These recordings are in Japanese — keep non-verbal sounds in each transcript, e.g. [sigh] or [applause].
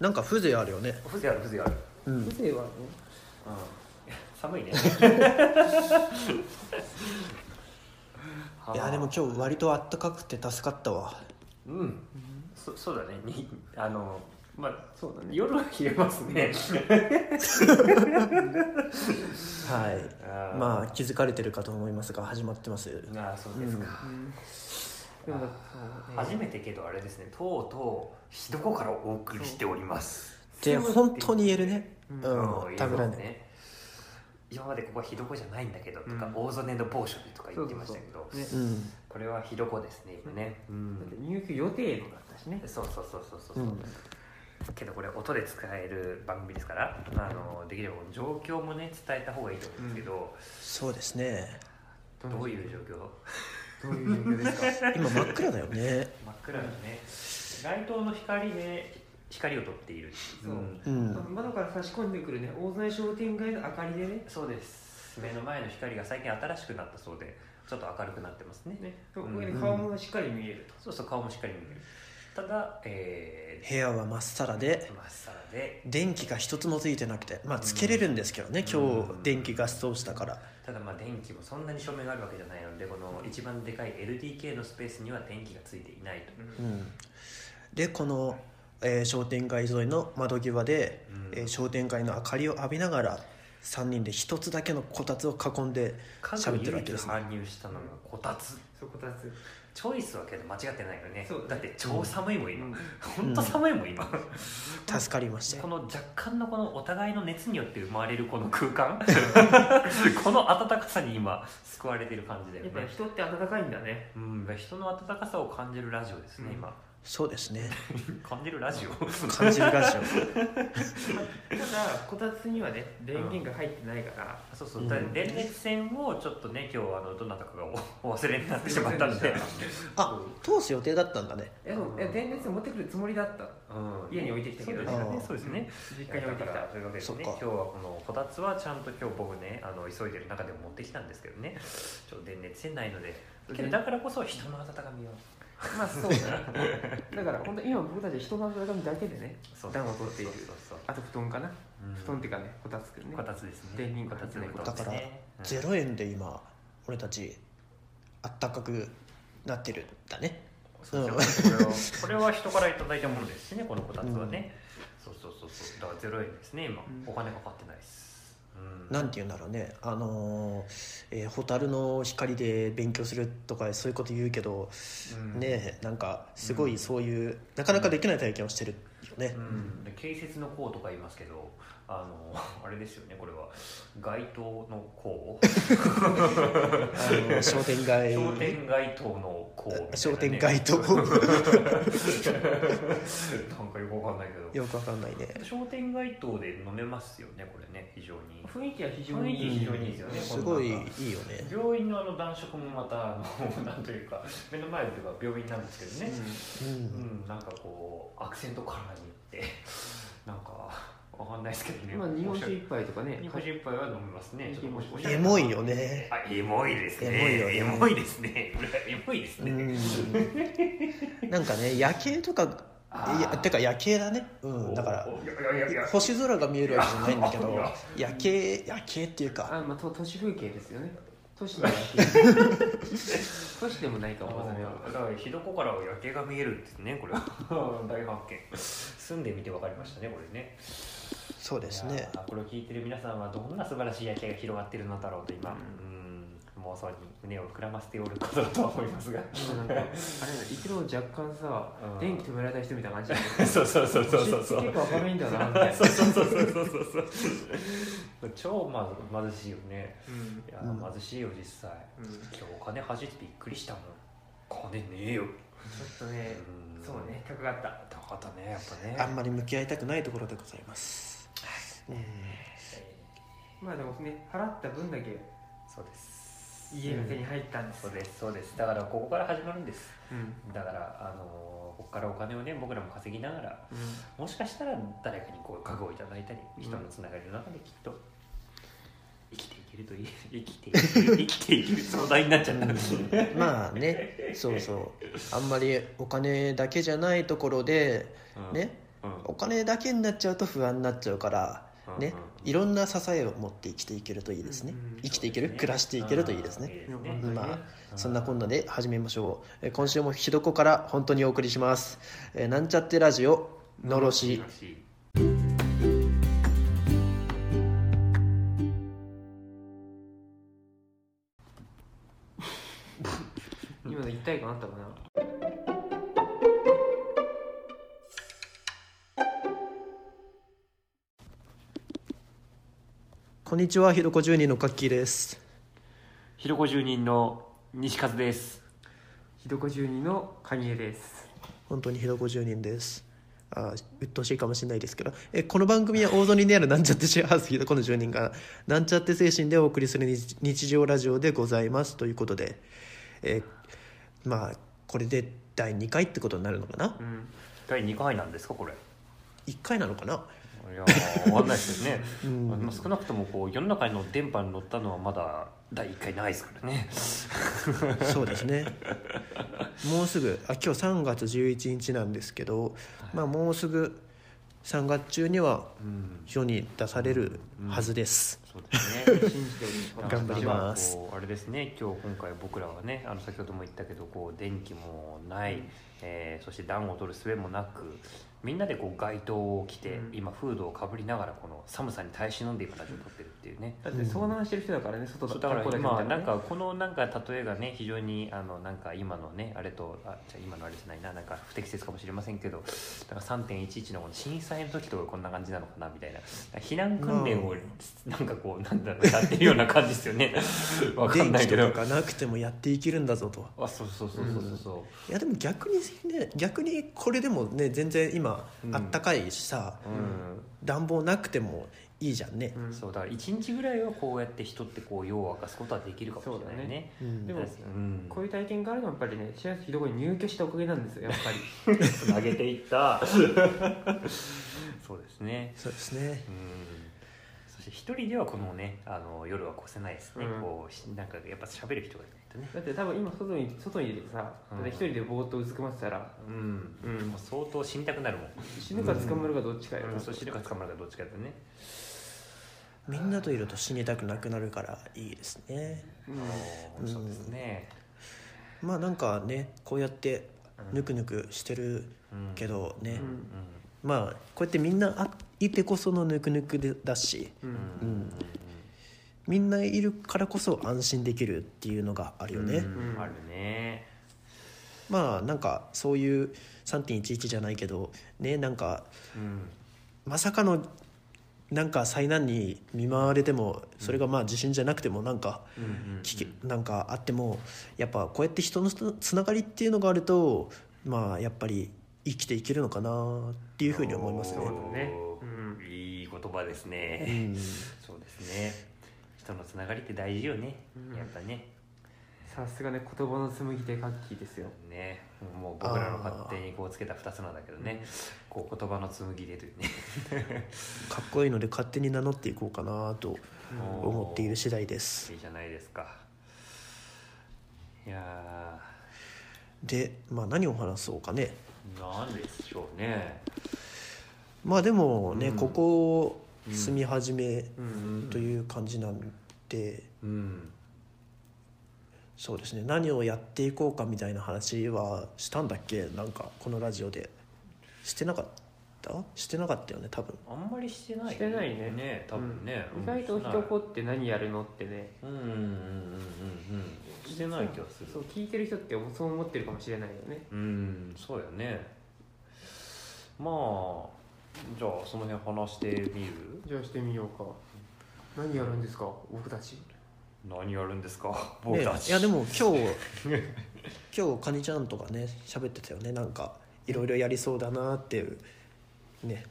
なんか風情あるよね。風情ある風情ある。うん。風情はね。うん。寒いね。いやでも今日割とあったかくて助かったわ。うん。そそうだね。にあのまあそうだね。夜は冷えますね。はい。まあ気づかれてるかと思いますが始まってます。ああそうですか、うんでもだそうね。初めてけどあれですね。とうとうひどこからお送りしております。で本当に言えるね。うん。うん田村ねね。今までここはひどこじゃないんだけどとか、うん。大曽根の某所でとか言ってましたけどそうそうう。ん。これはひどこですね今ね、うん。入居予定のだったしね。そうそうそうそうそうう、ん。けどこれ音で使える番組ですからあのできれば状況もね伝えた方がいいと思うんですけど、そうですね。どういう状況？どういう状況ですか？今真っ暗だよね。真っ暗だね。街灯の光で光を取っている。そう。うん。窓から差し込んでくるね大内商店街の明かりでね。そうです。目の前の光が最近新しくなったそうでちょっと明るくなってますね。ね。こうん。顔もしっかり見えると。そうそう顔もしっかり見えるただえ部屋はまっさらー、でまっさらで。電気が一つもついてなくてまあつけれるんですけどね今うん。日電気ガス通したから。ただまあ電気もそんなに照明があるわけじゃないのでこの一番でかい LDK のスペースには電気がついていないと、うん。でこの、えー商店街沿いの窓際で、うん。えー商店街の明かりを浴びながら3人で一つだけのこたつを囲んで喋ってるわけですね。唯一搬入したのがこたつ。そこたつチョイスはけど間違ってないよね。そうだって超寒いもん今、うん。本当寒いもん今、助かりましたよ。この若干のこのお互いの熱によって生まれるこの空間。[laughs] この温かさに今救われてる感じだよやっぱ人って温かいんだね。うん人の温かさを感じるラジオですね、うん。今そうですね。[laughs] 感じるラジオ。感じるラジ [laughs] ただこたつにはね電源が入ってないからそうそう、うんだから電熱線をちょっとね今日あのどなたかがお [laughs] お忘れになってしまったので、あ通す予定だったんだね。いやそういや電熱持ってくるつもりだった？うん、家に置いてきたけど。ねそうですよね。あー。そうですね、実家に置いてきた。というわけでね今日はこのこたつはちゃんと今日僕ねあの急いでる中でも持ってきたんですけどね。ちょっと電熱線ないので。けどだからこそ人の温かみをまあそうだねだから本当今僕たち人の温かみだけでねそう。暖を取っている。そうそうそう。あと布団かな。うん。布団っていうかねこたつくるね。こたつですね。電源こたつのこだからたつね。うん。0円で今俺たちあったかくなってるんだね。そうう。ん。これは人からいただいたものですしねこのこたつはね、そうそうそうそう。だからゼロ円ですね今、うん。お金かかってないです。うんなんて言うんだろうね。あのーえー蛍の光で勉強するとかそういうこと言うけど、うん。ねなんかすごいそういう、なかなかできない体験をしてるよね。う、ん、で建設の項とか言いますけどあのあれですよねこれは。街灯の項？あの商店街。商店街灯の項みたいなね。商店街灯 [laughs] なんかよくわかんないけど。よくわかんないね。商店街灯で飲めますよねこれね非常に。雰囲気は非常雰囲に気非常にいいですよねすごいいいよね。病院のあの暖色もまたあのなんというか目の前では病院なんですけどね、ううん。んなんかこうアクセントカラーにってなんかないですけどね。まあ日本酒一杯とかね。日本酒一杯は飲みますね。エモいよね。あエモいですね。エモいよね。エモいですね。エモいですうね、ん。なんかね夜景とかてか夜景だね。うん。だから星空が見えるわけじゃないんだけど夜景夜景っていうか。あまあと都市風景ですよね。都市の夜景。[laughs] 都市でもないかもだからひどこからは夜景が見えるんですねこれ。は [laughs] 大発見。住んでみて分かりましたねこれねそうですいねこれを聞いてる皆さんはどんな素晴らしい夜景が広がっているのだろうと今、ううん妄想に胸を膨らませておることだと思いますが。今なんかあれ一郎若干さうん。電気止められた人みたいな感じそうそうそうそうそうそう。結構明るいんだなみたいなそうそうそうそうそうそうそう。超まず貧しいよね。うん。いや、うん。貧しいよ実際。うん。ちょ今日お金はじってびっくりしたもん。金ねえよ。っとねうん。そうね高かった。高かったねやっぱね。あんまり向き合いたくないところでございます、うんまあでもね払った分だけそうです。家が手に入ったんです。そうですそうです。だからここから始まるんです。うん。だからあのここからお金をね僕らも稼ぎながらうもしかしたら誰かにこう家具をいただいたり人のつながりの中できっと生きていけるといい。[laughs] 生きていける [laughs] 生きていける壮大になっちゃった、うん。まあねそうそう。あんまりお金だけじゃないところでうん。ね、うん。お金だけになっちゃうと不安になっちゃうからねうんいろんな支えを持って生きていけるといいですね。うん生きていける暮らしていけるといいですね。まあそんなこんなで始めましょう。えー今週もひどこから本当にお送りします。えーなんちゃってラジオのろし。[laughs] 今の一体感あったかな？こんにちはひどこ10人のカッキーです。ひろこ住人の西和です。ひどこ住人のカニエです。本当にひどこ10人です。あー鬱陶しいかもしれないですけど。えこの番組は大曽にあるなんちゃってシェアハウスひどこの10人がなんちゃって精神でお送りする日日常ラジオでございます。ということでえーまあこれで第2回ってことになるのかな？うん。第2回なんですかこれ。1回なのかな？いやーわかんないですよね、うん。まあ少なくともこう世の中の電波に乗ったのはまだ第1回ないですからね。そうですね。もうすぐあ今日3月11日なんですけど、まあ、もうすぐ3月中にはうん。世に出されるはずです、そうですね。信じております。頑張ります。あれですね。今日今回僕らはねあの先ほども言ったけどこう電気もない、えーそして暖を取る術もなくみんなでこう街灯を着て、うん。今フードをかぶりながらこの寒さに耐え忍んで今ラジオを撮ってるっていうね。だって遭難してる人だからね外そうだから格好だけ見た今なんかこのなんか例えがね非常にあのなんか今のねあれとあじゃあ今のあれじゃないななんか不適切かもしれませんけどだから3.11のこの震災の時とかこんな感じなのかなみたいな。避難訓練をなんかこうなんだろうやってるような感じですよね。[laughs] わかんないけど。かがなくてもやっていけるんだぞと。あそうそうそうそうそうそう。いやでも逆にね逆にこれでもね全然今うん。あったかいしさ、うん。暖房なくてもいいじゃんね、うん。そうだから一日ぐらいはこうやって人ってこう夜を明かすことはできるかもしれないね。うん。でもうん。こういう体験があるのはやっぱりね幸せひどこに入居したおかげなんですよやっぱり。[laughs] [laughs] 投げていった。そうですね。そうですね。うん。そして一人ではこのねあの夜は越せないですね、うん。こうしなんかやっぱ喋る人がいないとね。だって多分今外に外にいてさ、う一人でぼーっとうずくまってたらうん、うん。もう相当死にたくなるもん、死ぬか捕まるかどっちかよ、うん、そう死ぬか捕まるかどっちかだね、みんなといると死にたくなくなるからいいですね。うん。うんそうですね、まあなんかねこうやってうん。ぬくぬくしてるうんけどね、うん。まあこうやってみんなあいてこそのぬくぬくでだし。ううんん。うんみんないるからこそ安心できるっていうのがあるよね、あるね。まあなんかそういう3.11じゃないけどねなんかうん。まさかのなんか災難に見舞われてもそれがまあ地震じゃなくてもなんか危険なんかあってもやっぱこうやって人のつながりっていうのがあるとまあやっぱり生きていけるのかなっていうふうに思いますね。そう。だね。うん。いい言葉ですうね、ん、そうですね人のつながりって大事よね、うん。やっぱね。さすがね言葉の紡ぎ手カッキーですよ。ね。もう僕らの勝手にこうつけた2つなんだけどね。こう言葉の紡ぎでというね。[laughs] かっこいいので勝手に名乗っていこうかなとうん思っている次第です。いいじゃないですか。いやでまあ何を話そうかね。ーなんでしょうね。まあでもね、うん。ここを住み始めうんという感じなんで、うんそうですね。何をやっていこうかみたいな話はしたんだっけ？なんかこのラジオでしてなかった？してなかったよね多分。あんまりしてないしてないね。ね多分ね、うん。意外とひとこって何やるのってね。うんうんうんうんうんうん。してない気がする。そう聞いてる人ってそう思ってるかもしれないよね。うん。そうやね。まあじゃあその辺話してみる？じゃあしてみようか。何やるんですか？僕たち。何やるんですか？僕ねたち、いやでも今日 [laughs] 今日カニちゃんとかね喋ってたよね。なんかいろいろやりそうだなっていう。ね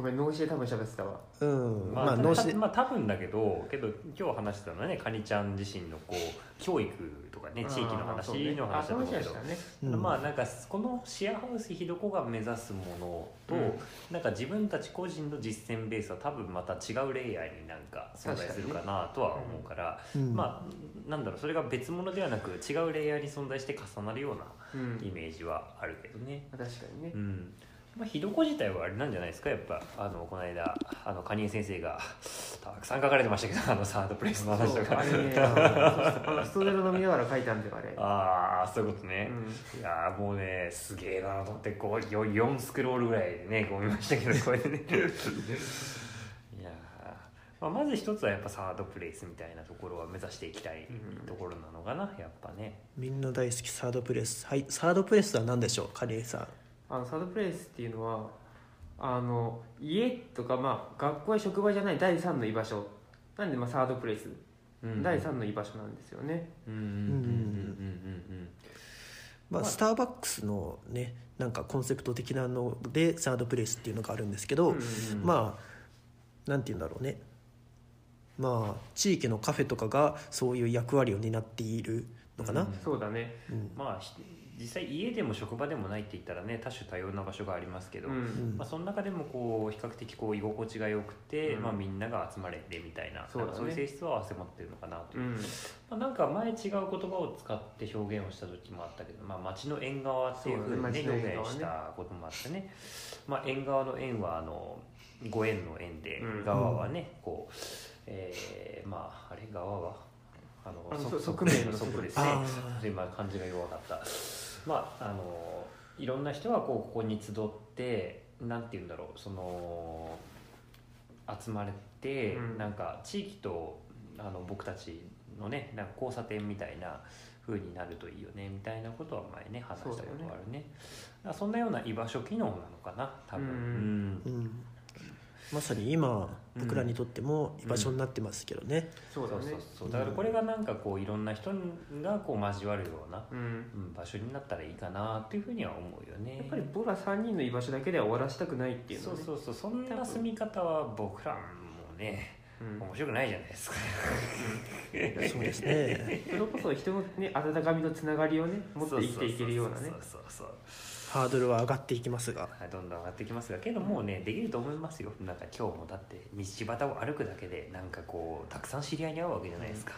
ごめん脳死で多分喋ってたわ。うん。まあ、まあ脳死。たまあ多分だけどけど今日話してたのはねカニちゃん自身のこう教育とかね地域の話の話だと思うけど。あそういう話でしたね。うんまあなんかこのシェアハウスひどこが目指すものと、うん。なんか自分たち個人の実践ベースは多分また違うレイヤーになんか存在するかなとは思うからうん。まあなんだろうそれが別物ではなく違うレイヤーに存在して重なるようなうん。イメージはあるけどね。確かにね。うん、まあ、ひどこ自体はあれなんじゃないですか？やっぱあのこの間あの蟹江先生がたくさん書かれてましたけど [laughs] あのサードプレイスの話とか。あれねあのストレート飲みながら書いたんだよあれ。ああそういうことね、うん。いやーもうねすげえなと思ってこうよ4スクロールぐらいでねこう見ましたけど [laughs] これでね。いやー、まあ、まず一つはやっぱサードプレイスみたいなところは目指していきたいうん。ところなのかなやっぱね。みんな大好きサードプレス。はいサードプレスは何でしょうカレーさんあのサードプレイスっていうのはあの家とか、まあ、学校や職場じゃない第三の居場所。なんで、まあ、サードプレイス、うん第三の居場所なんですよね。うんうんうんうんうんうん。まあ、まあスターバックスのねなんかコンセプト的なのでサードプレイスっていうのがあるんですけど、うんうんうん。まあなんて言うんだろうね。まあ地域のカフェとかがそういう役割を担っているのかな、うんそうだね。うん。まあひ実際家でも職場でもないって言ったらね多種多様な場所がありますけど、うん。うん。まあ、その中でもこう比較的こう居心地が良くて、うん。まあ、みんなが集まれてみたいなそうだね。そういう性質を併せ持ってるのかなと。いう、うん。まあ、なんか前違う言葉を使って表現をした時もあったけど、まあ、町の縁側っていうふうにね表現したこともあってね、まあ、縁側の縁はあのご縁の縁で、うん。側はねこう、えーまああれ側はあの側面の側ですね。あー今漢字が弱かったまああのいろんな人がこうここに集ってなんて言うんだろうその集まれて、うん。なんか地域とあの僕たちのねなんか交差点みたいな風になるといいよねみたいなことは前ね話したことがあるね。だからそんなような居場所機能なのかな多分、うん。うんまさに今僕らにとっても居場所になってますけどね、そうそうそうだねそう。だからこれがなんかこういろんな人がこう交わるような、うん。うん、場所になったらいいかなっていうふうには思うよね。やっぱり僕ら3人の居場所だけでは終わらせたくないっていうそうのね。そうそうそんな住み方は僕らもねうん。面白くないじゃないですか。そうですね。それこそ人のね温かみのつながりをね持って生きていけるようなね。そうそうそうそうハードルは上がっていきますが。はいどんどん上がってきますがけどもうねできると思いますよ。なんか今日もだって道端を歩くだけでなんかこうたくさん知り合いに会うわけじゃないですか、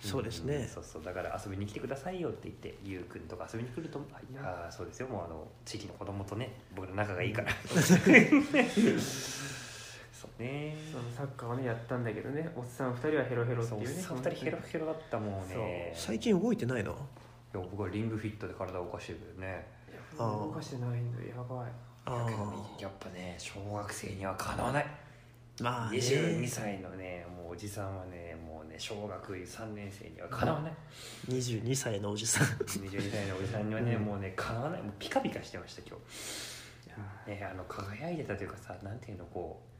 そうですね。んそうそう。だから遊びに来てくださいよって言ってゆうくんとか遊びに来るとあい。やそうですよ。もうあの地域の子供とね僕ら仲がいいから。[laughs] そうね。そのサッカーをねやったんだけどね。おっさん2人はヘロヘロってそういうね。おっさん二人ヘロヘロだったもんね。最近動いてないの？いや僕はリングフィットで体を動かしてるけどね動かしてないん。だやばいあけどねやっぱね小学生にはかなわない。あまあね。22歳のねもうおじさんはねもうね小学3年生にはかなわない。22歳のおじさん。22歳のおじさんにはね、うん。もうねかなわない。もうピカピカしてました今日。ねあの輝いてたというかさなんていうのこう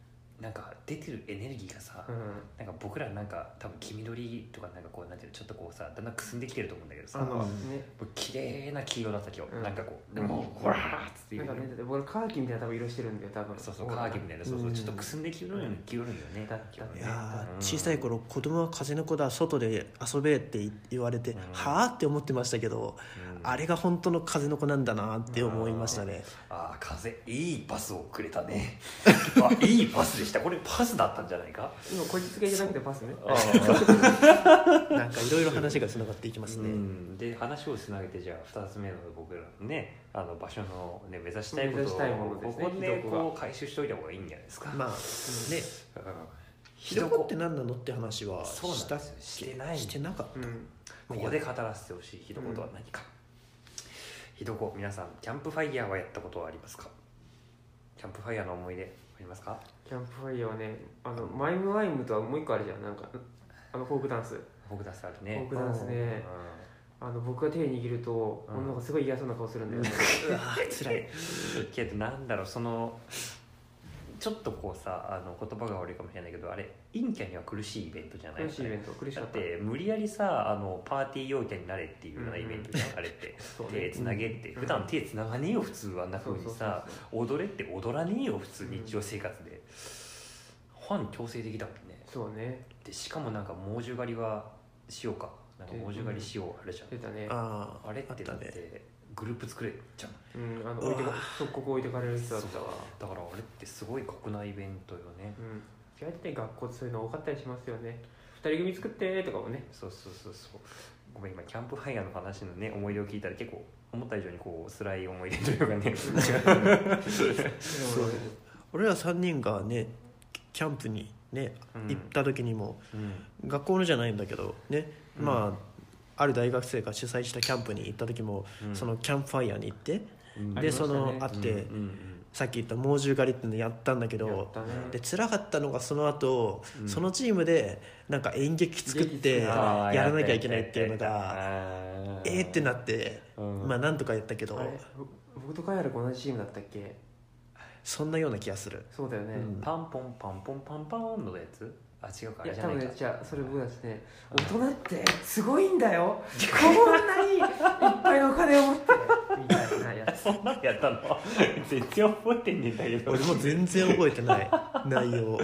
なんか出てるエネルギーがさ、うん。なんか僕らなんか多分黄緑とかなんかこうなんていうのちょっとこうさだんだんくすんできてると思うんだけどさあのうんね綺麗な黄色だった今日、うん。なんかこうでもほらーっつって言うんなかねだって俺カーキみたいな多分色してるんだよ多分。そうそうカーキみたいなそうそううん。ちょっとくすんできるよね黄色いよねだった今日ね。いやーうん。小さい頃子供は風の子だ外で遊べって言われて、うん。はあって思ってましたけど、うん。あれが本当の風の子なんだなって思いましたね、ああ風いいパスをくれたね。[laughs] あいいパスでしたこれパスだったんじゃないか？今こじつけじゃなくてパスね。あ [laughs] なんかいろいろ話がつながっていきますね、うん、で話をつなげてじゃあ2つ目の僕らのねあの場所の、ね、目指したいことを目指したいものですね。ここでこう回収しといた方がいいんじゃないですか、まあね。うん。ひどこって何なのって話はそうなんしたしてない。してなかった、うん。ここで語らせてほしい。火床とは何か、ひどこ。皆さんキャンプファイヤーはやったことはありますか？キャンプファイヤーの思い出。ありますか？キャンプファイヤーはねあのマイムマイムとはもう一個あるじゃん。なんかあのフォークダンス。僕出すあるフォねークダンスね。あの僕が手握るとうん。すごい嫌そうな顔するんだよね。うわー辛い。うんけどなんだろうそのちょっとこうさあの言葉が悪いかもしれないけどあれ陰キャには苦しいイベントじゃない？苦しいイベント苦しだっかったて無理やりさあのパーティー陽キャになれっていうようなイベントじゃん、あれって [laughs] そうね。手つなげって、うん。普段手つながねえよ普通あんな風にさそう踊れって踊らねえよ普通日常生活で、ファン強制的だもんね。そうね。でしかもなんか猛獣狩りは塩か。なんか猛獣狩り塩あるじゃん、出たね。あああれってだってねグループ作れちゃううんあの置いてか即刻置いてかれる人だったわ。だからあれってすごい酷なイベントよね。うん。意外とね学校そういうの多かったりしますよね。二人組作ってとかもね。そうそうそうそう。ごめん今キャンプファイヤーの話のね思い出を聞いたら結構思った以上にこう辛い思い出というかね。[laughs] そう。俺ら3人がねキャンプにね、うん。行った時にもうん。学校のじゃないんだけどね、うん。まあある大学生が主催したキャンプに行った時も、うん。そのキャンプファイヤーに行ってうん。でそのあって、うんうんさっき言った猛獣狩りっていうのやったんだけどで辛かったのがその後、うん。そのチームでなんか演劇作ってやらなきゃいけないっていうのやがえーってなって、うん。まあなんとかやったけど僕とカイハル同じチームだったっけ？そんなような気がする。そうだよね、うん。パンポンパンポンパンパンのやつ？あ違うかじゃないか。多分ねじゃあそれ僕たちね大人ってすごいんだよ。[laughs] こんなにいっぱいお金を持って。みたいなや。つ [laughs] そんなのやったの？全然覚えてんねんだけど。俺も全然覚えてない。[laughs] 内容。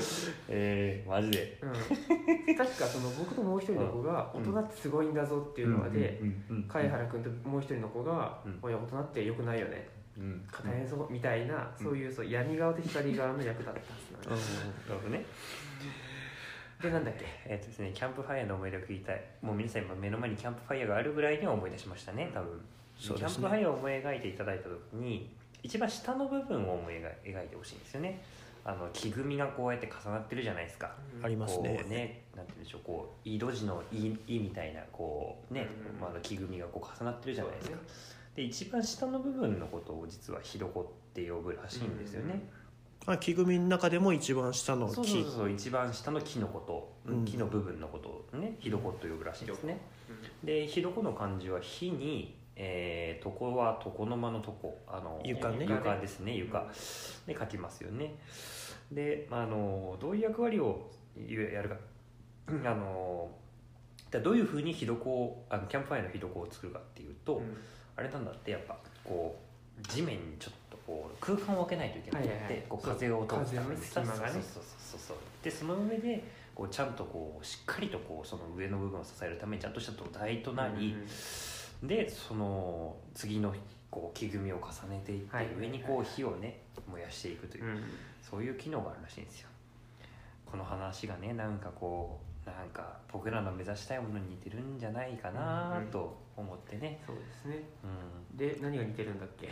えー、マジで。うん、確かその僕ともう一人の子が大うん。人ってすごいんだぞっていうので、うんうんうん貝原君ともう一人の子がうん「おい大人ってよくないよね。うん。大変そう」みたいな、そういうそう闇側と光側の役だったはずなんですなるほどねでなんだっけ？えっとですねキャンプファイヤーの思い出を聞きたい。もう皆さん今目の前にキャンプファイヤーがあるぐらいには思い出しましたね多分。そうですね。キャンプファイヤーを思い描いていただいた時に一番下の部分を思い描いてほしいんですよね。あの木組みがこうやって重なってるじゃないですか。ありますね。こうねなんて言うんでしょうこう井戸字の「い」いみたいなこうね、うん。うんまあ、あの木組みがこう重なってるじゃないですか。で一番下の部分のことを実はひどこって呼ぶらしいんですよね、まあ、木組みの中でも一番下の木。そうそうそう一番下の木のこと、うん木の部分のことをねひどこと呼ぶらしいんですね。でひどこの漢字は火にえー、床は床の間の床。あの床ね。床ですね床。で書きますよね。であのどういう役割をやるか。あのだどういうふうに火床をあのキャンプファイヤーの火床を作るかっていうと、うん。あれなんだってやっぱこう地面にちょっとこう空間を空けないといけなくて、はいはいはい。こう風を通すために。風の隙間がね。そうそうそうそうでその上でこうちゃんとこうしっかりとこうその上の部分を支えるためにちゃんとした土台となり、でその次のこう木組みを重ねていって、はい上にこう火をね燃やしていくという、うんそういう機能があるらしいんですよ。この話がねなんかこうなんか僕らの目指したいものに似てるんじゃないかなと思ってね、そうですね。うん。で何が似てるんだっけ？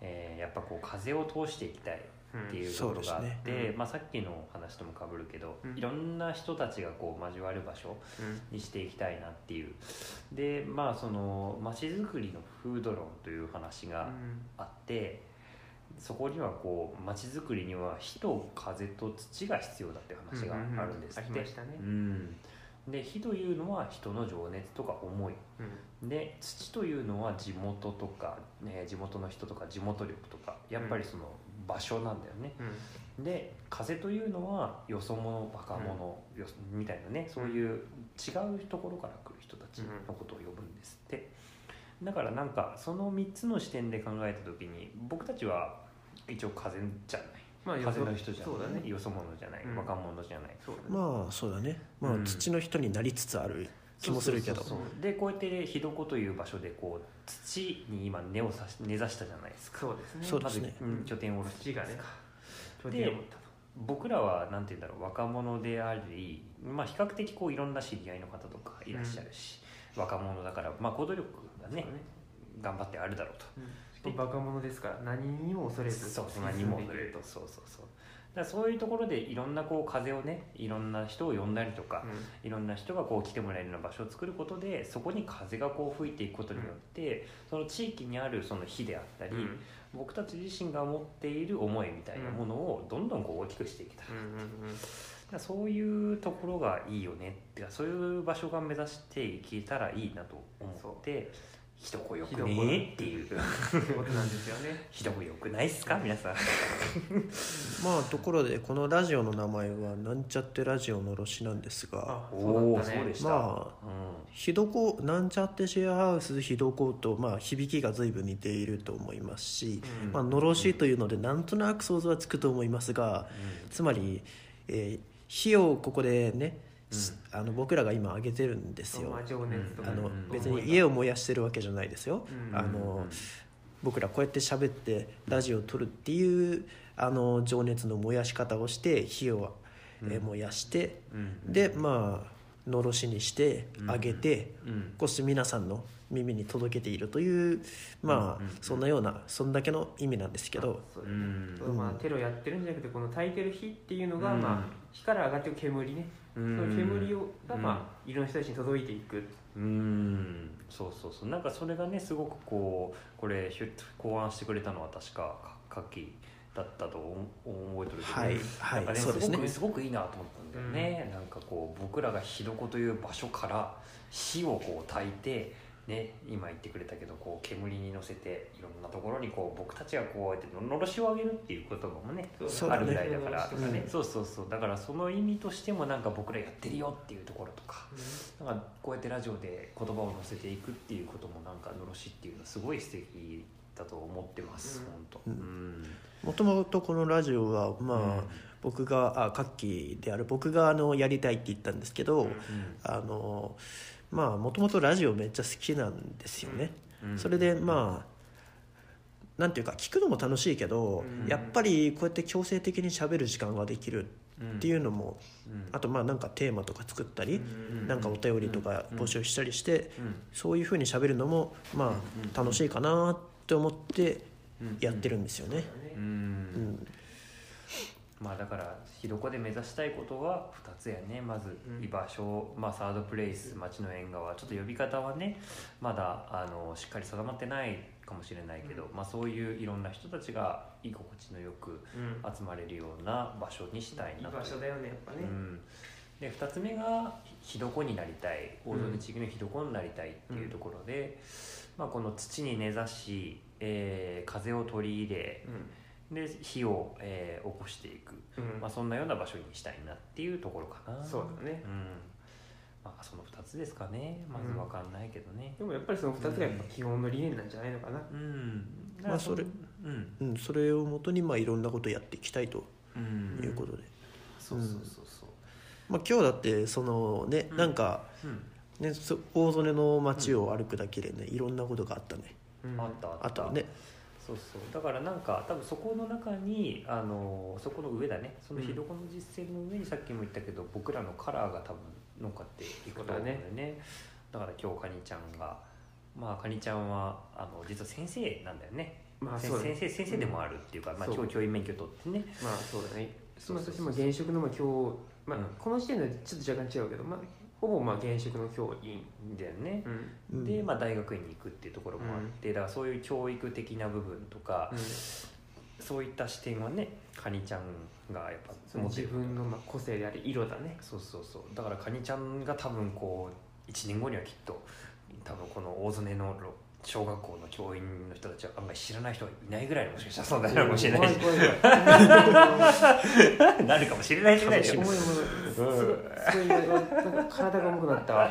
えーやっぱこう風を通していきたいっていうところがあって、そうですね。まあ、さっきの話ともかぶるけど、うん。いろんな人たちがこう交わる場所うん。にしていきたいなっていう。でまあその街づくりの風土論という話があって、そこにはこう街づくりには火と風と土が必要だっていう話があるんですって、ありましたね。うんで火というのは人の情熱とか思い。うん。で土というのは地元とか、ね、地元の人とか地元力とかやっぱりその場所なんだよね、うん。で風というのはよそ者若者、よそみたいなねそういう違うところから来る人たちのことを呼ぶんですって。だからなんかその3つの視点で考えた時に僕たちは一応風じゃないまあ風の人じゃない。そうだね。よそ者じゃない、うん。若者じゃない。そうだね。まあそうだね、まあうん。土の人になりつつある気もするけど。でこうやって火床という場所でこう土に今根をさし根ざしたじゃないですか。そうですね。そうですね。まずうん拠点を下ろして土がね拠で点を持ったと僕らはなんて言うんだろう若者であり、まあ、比較的こういろんな知り合いの方とかいらっしゃるし、若者だから、まあ、行動力がね頑張ってあるだろうとしかもバカ者ですから何にも恐れずそうそんなにも進んでいけるとそうそうそう。だからそういうところでいろんなこう風をねいろんな人を呼んだりとか、いろんな人がこう来てもらえるような場所を作ることでそこに風がこう吹いていくことによって、その地域にあるその火であったり、うん。うん僕たち自身が持っている思いみたいなものをどんどんこう大きくしていけたら、うんうんうんだからそういうところがいいよね。ってかそういう場所が目指していけたらいいなと思って人こよくねっていう。ことなんですよね。[laughs] 人こよくないっすか？皆さん。[laughs] まあところでこのラジオの名前はなんちゃってラジオのろしなんですが。あおそうだったね。おそうでした、まひどこなんちゃってシェアハウスひどことまあ響きが随分似ていると思いますし、うん。まあのろしというのでなんとなく想像はつくと思いますがつまり、えー火をここでね、あの僕らが今上げてるんですよ。まあ情熱とかあのうん。別に家を燃やしてるわけじゃないですよ、うん。あの僕らこうやって喋ってラジオを撮るっていうあの情熱の燃やし方をして火を、えー燃やしてうん。でまあのろしにしてあげて、うん。こうして皆さんの耳に届けているというまあ、うんうんうん。そんなようなそんだけの意味なんですけど、そうだね。うん。まあテロやってるんじゃなくてこの焚いてる火っていうのが、うん。まあ火から上がってる煙ね、うその煙をがまあいろんな人たちに届いていく、うん。そうそうそう。なんかそれがねすごくこうこれひゅ考案してくれたのは確かかカキだったと思覚えてるけど、はいはいねそうですね。すごくすごくいいなと思ったんだよね、なんかこう僕らが火床という場所から火をこう焚いてね、今言ってくれたけどこう煙に乗せていろんなところにこう僕たちがこうやってのろしを上げるっていう言葉もねねあるぐらいだからとかねそうそうそうだからその意味としてもなんか僕らやってるよっていうところとかなんかこうやってラジオで言葉を乗せていくっていうこともなんかのろしっていうのはすごい素敵だと思ってます、うん本当。うんうん。もともとこのラジオはまあ、うん。僕があカッキーである僕があのやりたいって言ったんですけど、うん。あのまあもともとラジオめっちゃ好きなんですよね、うん。それでまあなんていうか聞くのも楽しいけど、うん。やっぱりこうやって強制的に喋る時間ができるっていうのも、うん。あとまあなんかテーマとか作ったり、うん。なんかお便りとか募集したりして、うん。そういうふうに喋るのもまうん。あ楽しいかなって思ってうん。やってるんですよね。ううんんまあだからひどこで目指したいことは2つやね。まずうん。居場所、まあ、サードプレイス町の縁側。ちょっと呼び方はねまだあのしっかり定まってないかもしれないけど、まあ、そういういろんな人たちが居心地のよくうん。集まれるような場所にしたいなと場所だよねやっぱね、うん、で2つ目がひどこになりたい。大曽根地域のひどこになりたいっていうところで、まあ、この土に根ざし、えー風を取り入れで火を、えー起こしていく、うん。まあ、そんなような場所にしたいなっていうところかな。そうだね。うん。まあ、その2つですかね。まず分かんないけどね。でもやっぱりその2つがやっぱ基本の理念なんじゃないのかな、うん、まあそれうん。うん、それをもとにまあいろんなことやっていきたいとうんいうことで、そうそうそうそう。まあ、今日だってそのね、うん。なんか、うん。ね、そ大曽根の街を歩くだけでねいろんなことがあったね。うん。あったあった。ねそうそう。だからなんか多分そこの中にあのそこの上だね。そのひどこの実践の上にさっきも言ったけど、僕らのカラーが多分乗っかっていくと思うんだよね。だから今日カニちゃんがまあカニちゃんはあの実は先生なんだよね,せ、まあそうだね。先生先生でもあるっていうか、まあ、そう。教教員免許取ってね。まあそうだね。まあ私も現職のまあ教まあ、うん。この時点でちょっと若干違うけど、まあ、ほぼまあ現職の教員、だよね、うん。うんで、まあ、大学院に行くっていうところもあって、だからそういう教育的な部分とか、そういった視点はねカニちゃんがやっぱその自分のまあ個性であり色だね。そうそうそう。だからカニちゃんが多分こう1年後にはきっと多分この大曽根のろ小学校の教員の人たちは案外知らない人がいないぐらいのもしかしたら存在なのかもしれないし。なるかもしれないしない。でしすご体が重くなったわ。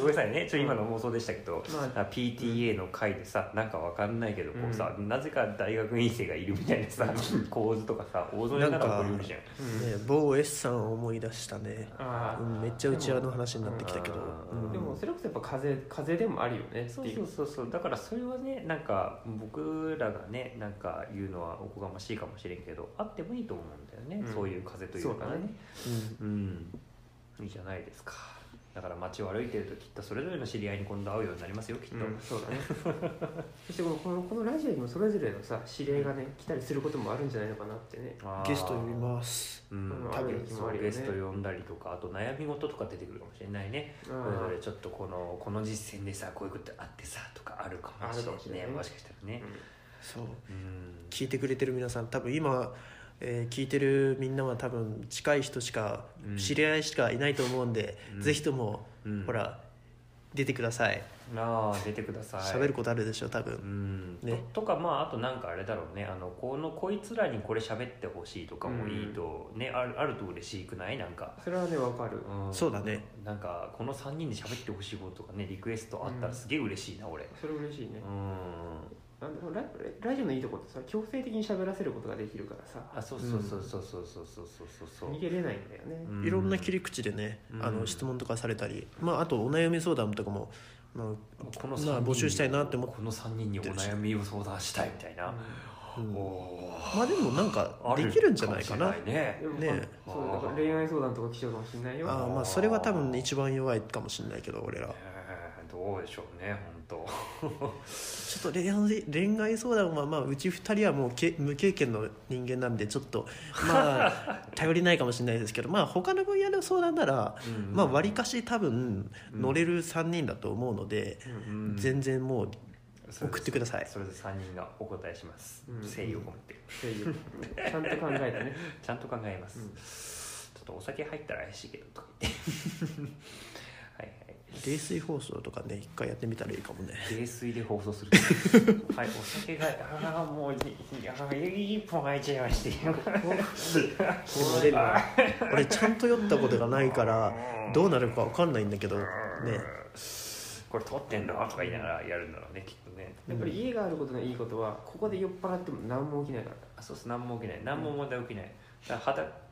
ごめんなさいね。ちょっと今の妄想でしたけど、まあ PTA の会でさなんかわかんないけどこうさ、なぜか大学院生がいるみたいなさ [laughs] 構図とかさ大曽根なら起るじゃん。うんね、某 S さんを思い出したね、あうん、めっちゃうちわの話になってきたけど、うんうん。でもそれこそやっぱ風風でもあるよねってそういうそうそうそう。だからそれはねなんか僕らがねなんか言うのはおこがましいかもしれんけどあってもいいと思うんだよね、うん。そういう風というかね。うん。うん。いいじゃないですかだから街を歩いてるときっとそれぞれの知り合いに今度会うようになりますよきっと、うん、そうだね。[laughs] そしてこのこのこのラジオにもそれぞれのさ指令がね来たりすることもあるんじゃないのかなってね。あー。ゲスト呼びます。うん。うん。多分ゲスト呼んだりとかあと悩み事とか出てくるかもしれないね。それぞれちょっとこのこの実践でさこういうことあってさとかあるかもしれあるかもしれないね。もしかしたらね。そううん。聞いてくれてる皆さん多分今、えー聞いてるみんなは多分近い人しか、うん知り合いしかいないと思うんで、うん。ぜひとも、うん。ほら出てください。ああ出てください。喋、ることあるでしょ多分、うん。ね。ととかまああとなんかあれだろうね。あのこのこいつらにこれ喋ってほしいとかもいいと、ねあるあると嬉しくない？なんか、それはねわかる。うん。そうだね。なんかこの3人で喋ってほしいこととかねリクエストあったらすげえ嬉しいな、俺。それ嬉しいね。うんあのララジオのいいとこってさ強制的に喋らせることができるからさ。あそうそうそうそうそうそうそうそうそう逃げれないんだよね、うん。いろんな切り口でね、うん。あの質問とかされたり、まあ、あとお悩み相談とかも、まあ、このまあ募集したいなって思っこの3人にお悩みを相談したいみたいな、うん。おー。まあでもなんかできるんじゃないかな。ね。ね。そうだから恋愛相談とか来ちゃうかもしれないよ。あーまあそれは多分一番弱いかもしれないけど俺ら。えーどうでしょうね本ちょっと恋愛恋愛相談はまあうち2人はもうけ無経験の人間なんでちょっと [laughs] まあ頼りないかもしれないですけどまあ他の分野の相談なら当うん。まあ割かし多分乗れる3人だと思うのでうん全然もう送ってください。それで3人がお答えします、うん。誠意を込めて。っていうちゃんと考えたね。[laughs] ちゃんと考えます、うん。ちょっとお酒入ったら怪しいけどとか言ってはいはい冷水放送とかね一回やってみたらいいかもね。泥水で放送する。[laughs] はいお酒がああもういいあー一本空いちゃいまして。俺俺ちゃんと酔ったことがないからどうなるか分かんないんだけどねこれ撮ってんのとか言いながらやるんだろうねきっとねやっぱり家があることのいいことはここで酔っ払っても何も起きないからあそうっす何も起きない何も問題起きないだから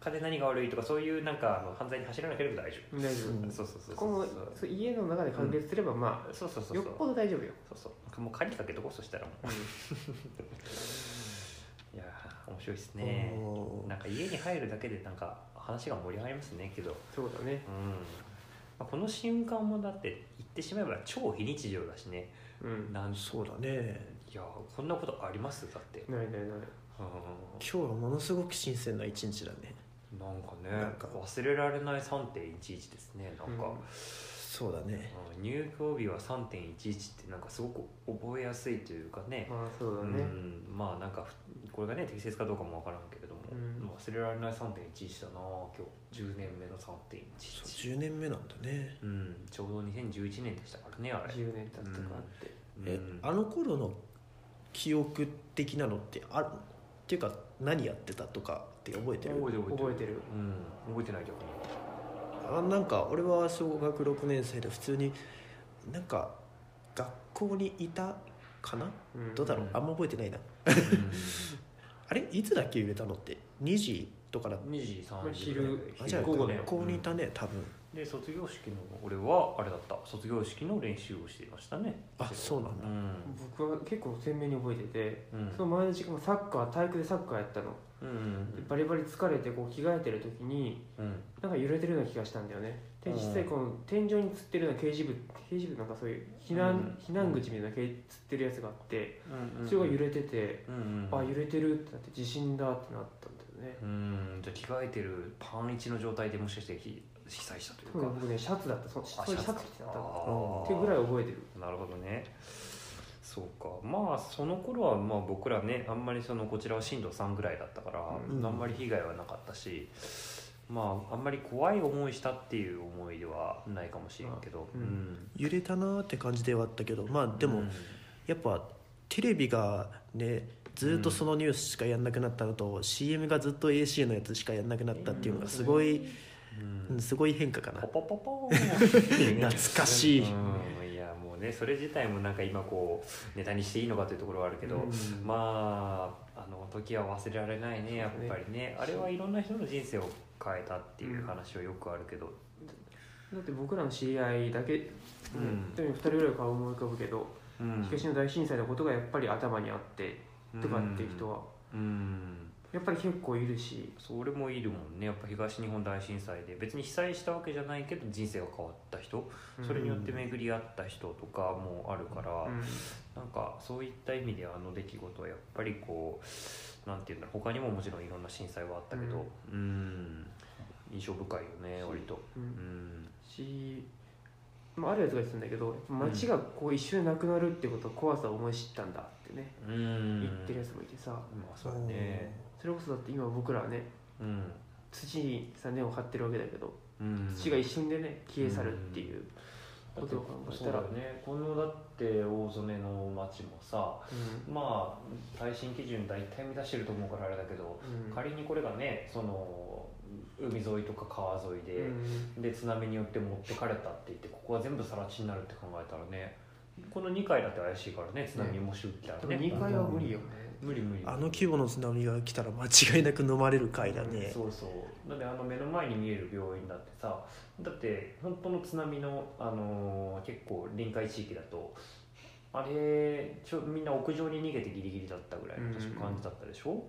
裸で何が悪いとかそういうなんかあの犯罪に走らなければ大丈大丈夫。うん夫そうそうそう。ここもそう家の中で完結すればまそうそうそうそう。あよっぽど大丈夫よ。そうそう。もう鍵かけとこうそしたらもう。[laughs] いやー面白いですね。なんか家に入るだけでなんか話が盛り上がりますねけど。そうだね。うん、まあ、この瞬間もだって言ってしまえば超非日常だしね。うん。なんそうだね。いやこんなことあります？だって、ないないない。うん、今日はものすごく新鮮な一日だねなんかねなんか。忘れられない3.11ですねなんか、うん。そうだね。うん入校日は3.11ってなんかすごく覚えやすいというかね。まあそうだね。うん、まあなんかふこれがね適切かどうかもわからんけれども、うん。忘れられない3.11だな今日。10年目のそう3.11 10年目なんだね。うんちょうど2011年でしたからねあれ。10年経ったかって。えうん。あの頃の記憶的なのってあるっていうか何やってたとかって覚えてる？覚えてる覚えてる。うん。覚えてない逆にあなんか俺は小学6年生で普通になんか学校にいたかな？うん。どうだろう？うんあんま覚えてないな。[laughs] あれ？いつだっけ揺れたのって？2時？とかだ2時3時昼あじゃあ午後学校にいたね多分。で卒業式の俺はあれだった。卒業式の練習をしていましたね。あそうなんだ。うん。僕は結構鮮明に覚えててうん。その前の時間もサッカー体育でサッカーやったの。うんでバリバリ疲れてこう着替えてる時にうん。なんか揺れてるような気がしたんだよね。でうん。実際この天井につってるような掲示部掲示部なんかそういう避難,、うん。避難口みたいなけつってるやつがあってうんそれが揺れてて、うんうん。あ揺れてるってなって地震だってなったね。うんじゃあ着替えてるパン一の状態でもしかして被被災したというか。僕ねシャツだった。そそういうシャツ着てたっていうぐらい覚えてる。なるほどね。そうか。まあその頃はまあ僕らねあんまりそのこちらは震度3ぐらいだったから、うん。あんまり被害はなかったしまああんまり怖い思いしたっていう思いではないかもしれんけど、うん。うん。揺れたなーって感じではあったけどまあでもうん。やっぱテレビがねずっとそのニュースしかやんなくなったのと、CM がずっと AC のやつしかやんなくなったっていうのがすごい、うん。うんすごい変化かな。ポポポポ懐かしい。うん。いやもうねそれ自体もなんか今こうネタにしていいのかというところはあるけど、うん。まああの時は忘れられないねやっぱりね。あれはいろんな人の人生を変えたっていう話はよくあるけど、だって僕らの知り合いだけ、うん。でも2人ぐらい顔思い浮かぶけど、うん。東日本大震災のことがやっぱり頭にあってとかっていう人は。うん。やっぱり結構いるし。それもいるもんね。やっぱ東日本大震災で。別に被災したわけじゃないけど人生が変わった人。それによって巡り合った人とかもあるから、うん。なんかそういった意味であの出来事はやっぱりこうなんていうんだろう。他にももちろんいろんな震災はあったけど。うん。印象深いよね割と。ううん。んし、まあ、あるやつが言ってたんだけど街がこう一瞬なくなるってことは怖さを思い知ったんだ。ってね、うん。言ってるやつもいてさ。まあそうだね。それこそだって今僕らはねうん。土にさ根を張ってるわけだけどうん。土が一瞬でね消え去るっていうことを考えたら。よねこのだって大曽根の町もさうん。まあ耐震基準大体満たしてると思うからあれだけど、うん。仮にこれがねその海沿いとか川沿いで、うん。で津波によって持ってかれたって言ってここは全部更地になるって考えたらねこの2階だって怪しいからね津波もし打ったらね2階は無理よね。無理無理。あの規模の津波が来たら間違いなく飲まれる回だね、そうそう。だってあの目の前に見える病院だってさだって本当の津波の、あのー結構臨海地域だとあれちょみんな屋上に逃げてギリギリだったぐらいのうん。確か感じだったでしょ？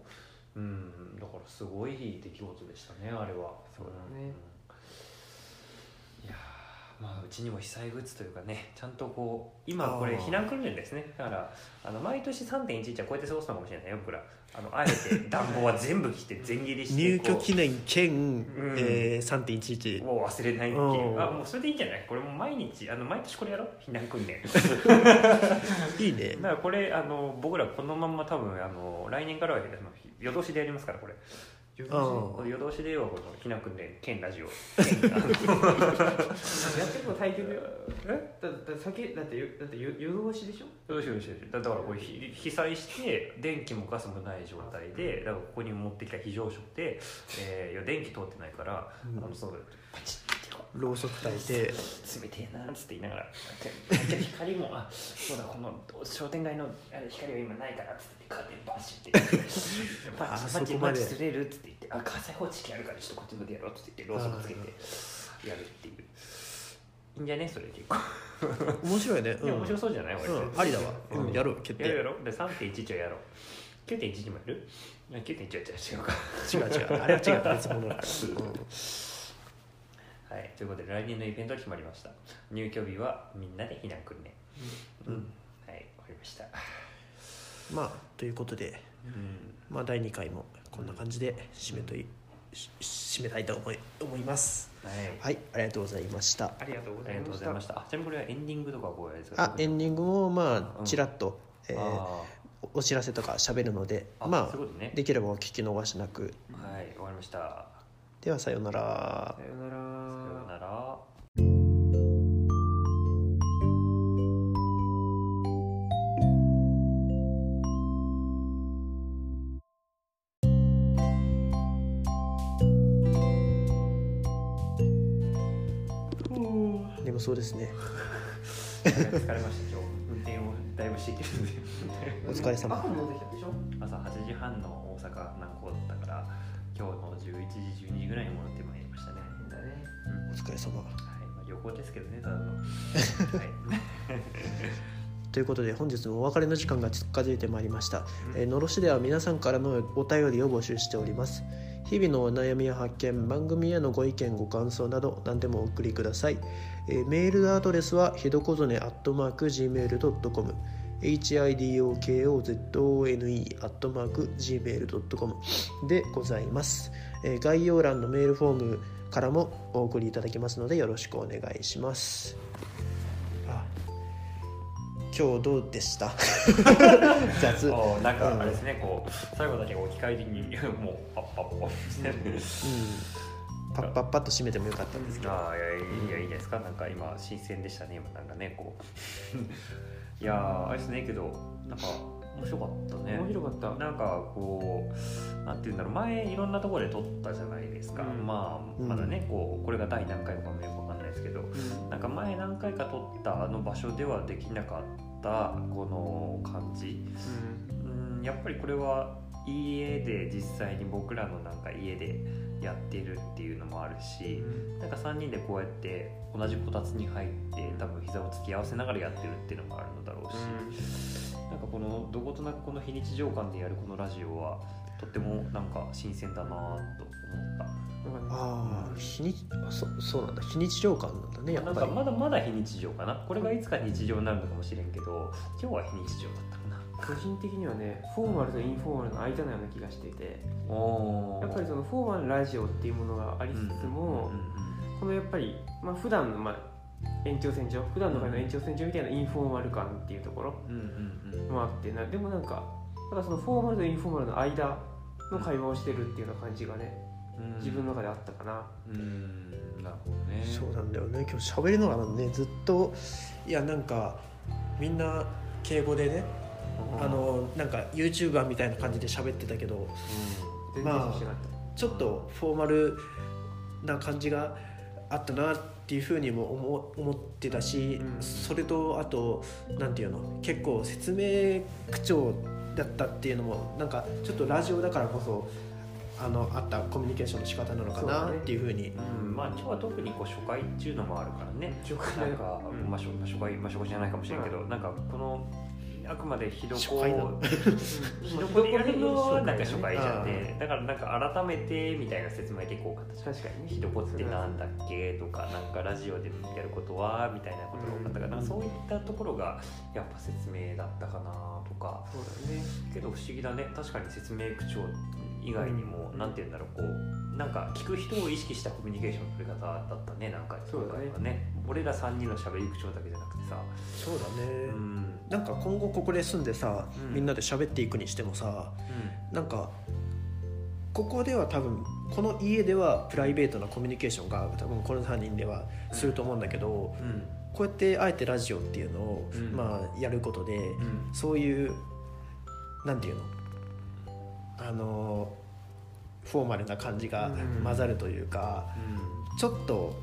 うん、だからすごい出来事でしたねあれは。そうだね。うんまあうちにも被災グッズというかねちゃんとこう今これ避難訓練ですね。だからあの毎年3.11はこうやって過ごすのかもしれないよ僕ら。あのあえて暖房は全部着て全切りして入居記念兼、ん。えー、3.11を忘れないっていう。うん。あもうそれでいいんじゃない？これもう毎日あの毎年これやろ？う避難訓練。[laughs] いいね。だからこれあの僕らこのまんま多分あの来年からは夜通しでやりますからこれ夜あ通しあ夜通しではこの避難訓練兼ラジオ。やってるの対局えだだ酒だってよだって夜夜通しでしょ？よしよしよし。だだからこれひ被災して電気もガスもない状態でだからここに持ってきた非常食で、えーいや電気通ってないから、うん。あのそうパチッ。てこうろうそく焚いて冷てえなっつって言いながら光もあそうだこの商店街の光は今ないからっつってカーテンバシってバあチそこまでバチバチ釣れるっつって言ってあ火災報知器あるからちょっとこっちのでやろうっつって言ってろうそくつけてやるっていういいんじゃねそれ結構面白いね、うん、面白そうじゃない俺、うん、ありだわ、うん、やろう決定やるやろで3.11はやろう9.11もやる9.11は違うか違う違うあれは違う別物だから、はい。ということで来年のイベントが決まりました。入居日はみんなで避難訓練。うん。うん。はい。終わりました。まあということで、うん。まあ、第2回もこんな感じで締めとい、し締めたいと思い思います。はい。はい。ありがとうございました。ありがとうございました。ざいましたあちなみにこれはエンディングとかはこうですかあエンディングもまうん。あちらっと、えーあお知らせとか喋るのでーあまそういうことね。あできればお聞き逃しなく。はい。終わりましたではさようなら。さようなさようらなら。眠そうですね。疲れました今日。運転をだいぶしてきてるんで。お疲れ様。朝8時半の大阪南港だったから今日の11時12時ぐらいに戻ってまいりましたね。だね。お疲れ様。はい、まあ、旅行ですけどねただの。[laughs] はい。ということで本日もお別れの時間が近づいてまいりました、えーのろしでは皆さんからのお便りを募集しております。日々のお悩みや発見番組へのご意見ご感想など何でもお送りください、えーメールアドレスはひどこぞね gmail.com hidokozone gmail.com でございます、えー概要欄のメールフォームからもお送りいただけますのでよろしくお願いします。あ今日どうでした？[laughs] 雑、[laughs] なんかあれですね、こう最後だけ置き換え的に [laughs] もうパッパッパッしてパッパッパッと締めてもよかったんですけどああいやいやいいですかなんか今新鮮でしたね今なんかねこういやーあれですねけどなんか面白かったね。面白かった。なんかこうなんて言うんだろう前いろんなところで撮ったじゃないですか、うん。まあまだねこうこれが第何回かもよくわかんないですけどうん。なんか前何回か撮ったあの場所ではできなかったこの感じ。うんやっぱりこれは家で実際に僕らのなんか家でやってるっていうのもあるしなんか3人でこうやって同じこたつに入って多分膝を突き合わせながらやってるっていうのもあるのだろうし、なんかこのどことなくこの非日常感でやるこのラジオはとってもなんか新鮮だなと思った。ああ日にあそそうなんだ。非日常感なんだねやっぱり。なんかまだまだ非日常かな。これがいつか日常になるのかもしれんけど今日は非日常だった個人的にはねフォーマルとインフォーマルの間のような気がしていておやっぱりそのフォーマルラジオっていうものがありつつも、このやっぱり、まあ普段のまあ延長線上普段の会の延長線上みたいなインフォーマル感っていうところもあってなでもなんかただそのフォーマルとインフォーマルの間の会話をしてるっていうような感じがねうん。自分の中であったかな、うん。なるほどね。そうなんだよね。今日喋りながらねずっといやなんかみんな敬語でねあのなんか YouTuber みたいな感じで喋ってたけど全然まあちょっとフォーマルな感じがあったなっていうふうにも思思ってたし、うん。それとあとなんていうの結構説明口調だったっていうのもなんかちょっとラジオだからこそあのあったコミュニケーションの仕方なのかなっていうふうに。うん、まあ今日は特にこう初回っていうのもあるからね。初回なんか、うん。まあ、初初回、まあ、初回じゃないかもしれんけど、なんかこのあくまでひどこ初回なの。をひどこでやるのはなんか初回じゃんね。だからなんか改めてみたいな説明でこう形確かにね。ひどこってなんだっけとかなんかラジオでやることはみたいなことが多かったから、なんかそういったところがやっぱ説明だったかなとか。そうだね。けど不思議だね。確かに説明口調以外にも、なんて言うんだろうこうなんか聞く人を意識したコミュニケーションの取り方だったねなんか今回はね。俺ら3人の喋り口調だけじゃなくてさ。そうだね、うん。なんか今後ここで住んでさ、うん。みんなで喋っていくにしてもさなんかここでは多分この家ではプライベートなコミュニケーションが多分この3人ではすると思うんだけど、うんうん。こうやってあえてラジオっていうのを、うん。まあ、やることで、うん。そういうなんていうの？あのフォーマルな感じがうん。混ざるというか、ちょっと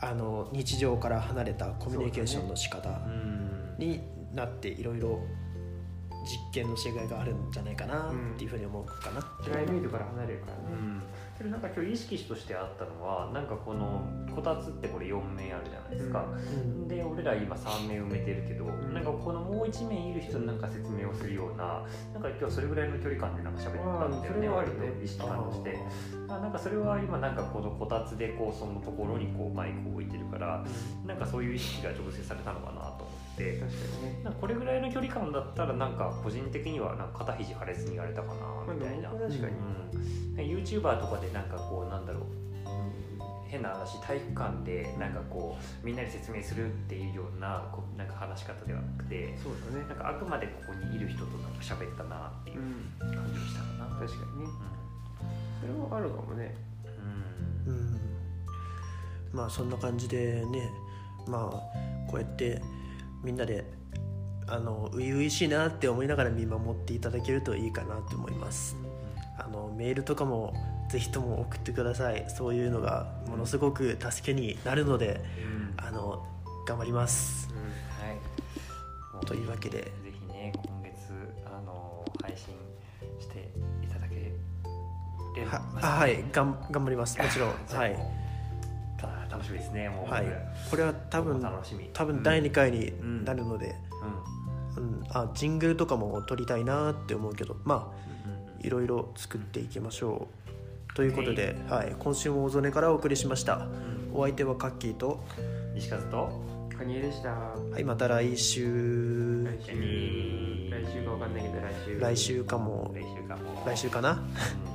あの日常から離れたコミュニケーションの仕方うん。になっていろいろ実験のしがいがあるんじゃないかなっていうふうに思うかな。プライベートから離れるからね。うんなんか今日意識としてあったのはなんかこのこたつってこれ4面あるじゃないですか、うん。で俺ら今3面埋めてるけど、ん。なんかこのもう1面いる人になんか説明をするようななんか今日それぐらいの距離感でなんか喋ってたんだよね割と意識感として。あなんかそれは今なんかこのこたつでこうそのところにこうマイクを置いてるからなんかそういう意識が醸成されたのかなとて。確かにね。なんかこれぐらいの距離感だったらなんか個人的にはなんか肩肘張れずにやれたかなみたいな、まあ確かに。うん、YouTuber とかでなんかこうなんだろう、変な話体育館でなんかこうみんなに説明するっていうようなこうなんか話し方ではなくてそうだね。なんかあくまでここにいる人となんか喋ったなっていううん。感じがしたかな。確かにね。それもあるかもね。うん。うん。まあそんな感じでね。まあこうやってみんなであの初々しいなって思いながら見守っていただけるといいかなと思います。あのメールとかもぜひとも送ってください。そういうのがものすごく助けになるのでうん。あの頑張ります。はい。もうというわけで。ぜひね今月あの配信していただければ。はあはい。がん頑張ります。もちろん。[laughs] はい、た楽しみですねもう、はい、これは多分楽しみ。多分第2回にうん。なるので、うん。うん、あジングルとかも撮りたいなって思うけどまあうんうんいろいろ作っていきましょう。ということで、はい、今週も大曽根からお送りしました。うん。お相手はカッキーと、西和とカニエでした。はい、また来週。来週。来週かわかんないけど来週。来週かも。来週かも。来週かな？うん